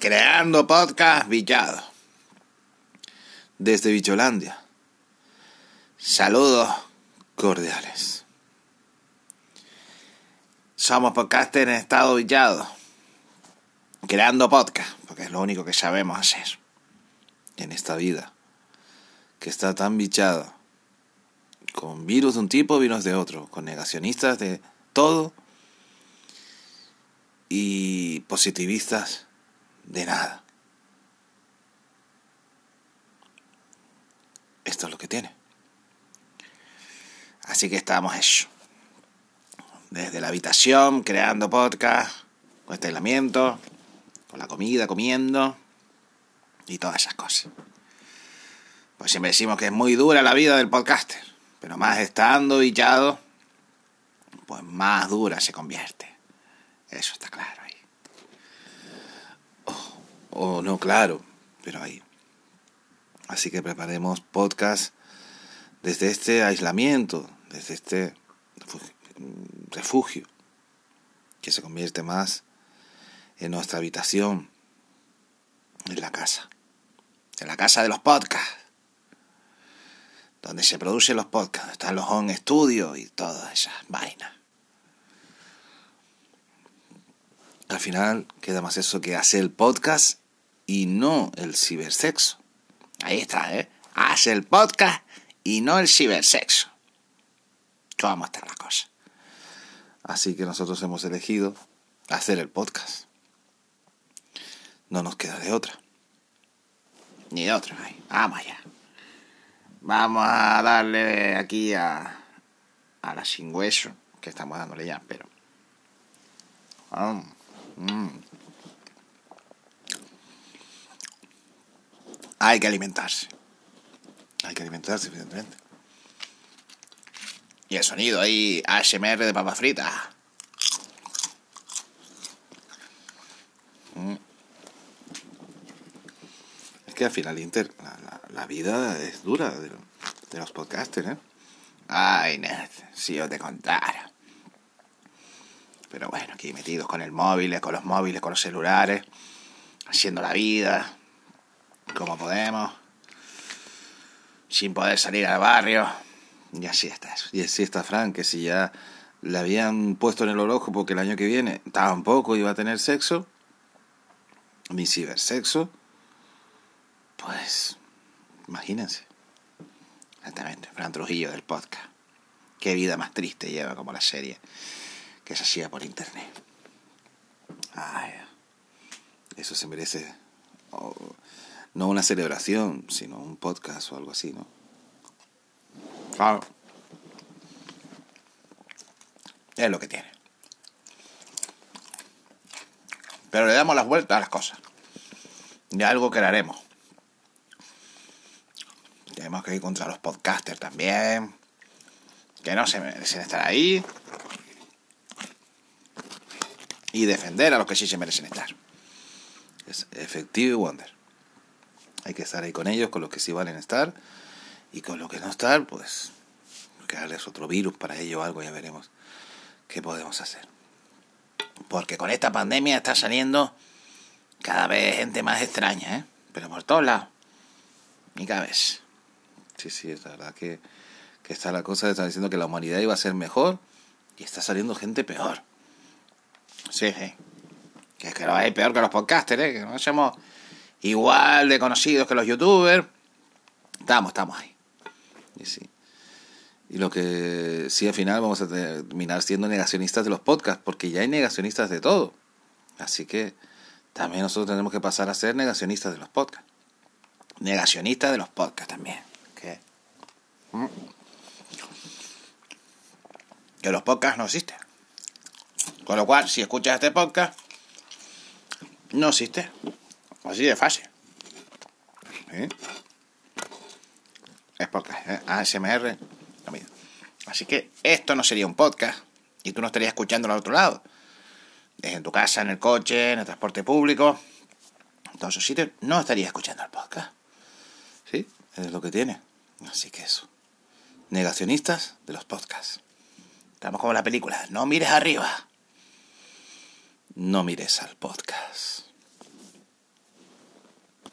Creando podcast Villado. Desde Bicholandia. Saludos cordiales. Somos podcasters en estado villado. Creando podcast, porque es lo único que sabemos hacer. En esta vida, que está tan bichada. Con virus de un tipo, virus de otro. Con negacionistas de todo. Y positivistas de nada. Esto es lo que tiene. Así que estamos eso. Desde la habitación, creando podcast, con este aislamiento, con la comida, comiendo y todas esas cosas. Pues siempre decimos que es muy dura la vida del podcaster, pero más estando hillado, pues más dura se convierte. Eso está claro. O oh, no, claro, pero ahí. Así que preparemos podcast desde este aislamiento, desde este refugio, que se convierte más en nuestra habitación, en la casa, en la casa de los podcasts, donde se producen los podcasts, están los home studios y todas esas vainas. Al final queda más eso que hacer el podcast y no el cibersexo. Ahí está, ¿eh? Hace el podcast y no el cibersexo. ¿Cómo está la cosa? Así que nosotros hemos elegido hacer el podcast. No nos queda de otra. Ni de otra. Vamos allá. Vamos a darle aquí a, a la sin hueso, que estamos dándole ya, pero... Mm. Hay que alimentarse. Hay que alimentarse, evidentemente. Y el sonido ahí, ASMR de papa frita. Mm. Es que al final, Inter, la, vida es dura de, los podcasters, ¿eh? Ay, Ned, si yo te contara. Pero bueno, aquí metidos con el móvil, con los móviles, con los celulares, haciendo la vida como podemos, sin poder salir al barrio. Y así está eso. Y así está Frank, que si ya le habían puesto en el ojo porque el año que viene tampoco iba a tener sexo, ni cibersexo, pues imagínense. Exactamente, Fran Trujillo del podcast. Qué vida más triste lleva como la serie que se hacía por internet. Ay, eso se merece no una celebración, sino un podcast o algo así, ¿no? Claro. Es lo que tiene. Pero le damos las vueltas a las cosas. Y algo que haremos. Tenemos que ir contra los podcasters también. Que no se merecen estar ahí. Y defender a los que sí se merecen estar. Es efectivo y wonder. Hay que estar ahí con ellos, con los que sí valen estar. Y con los que no estar, pues crearles otro virus para ello o algo, ya veremos qué podemos hacer. Porque con esta pandemia está saliendo cada vez gente más extraña, ¿eh? Pero por todos lados. Y cada vez. Sí, sí, es verdad que, que está la cosa, están diciendo que la humanidad iba a ser mejor y está saliendo gente peor. Sí, sí. Que es que lo hay peor que los podcasters, ¿eh? Que no hacemos igual de conocidos que los youtubers. Estamos, estamos ahí. Y sí. Y lo que sí al final vamos a terminar siendo negacionistas de los podcasts, porque ya hay negacionistas de todo. Así que también nosotros tenemos que pasar a ser negacionistas de los podcasts. Negacionistas de los podcasts también. Que, ¿Mm? que los podcasts no existen. Con lo cual, si escuchas este podcast, no existe. Así de fácil. Es podcast, ¿eh? ASMR. Así que esto no sería un podcast y tú no estarías escuchando al otro lado. En tu casa, en el coche, en el transporte público, en todos esos sitios, no estarías escuchando el podcast. ¿Sí? Es lo que tiene. Así que eso. Negacionistas de los podcasts. Estamos como la película. No mires arriba. No mires al podcast.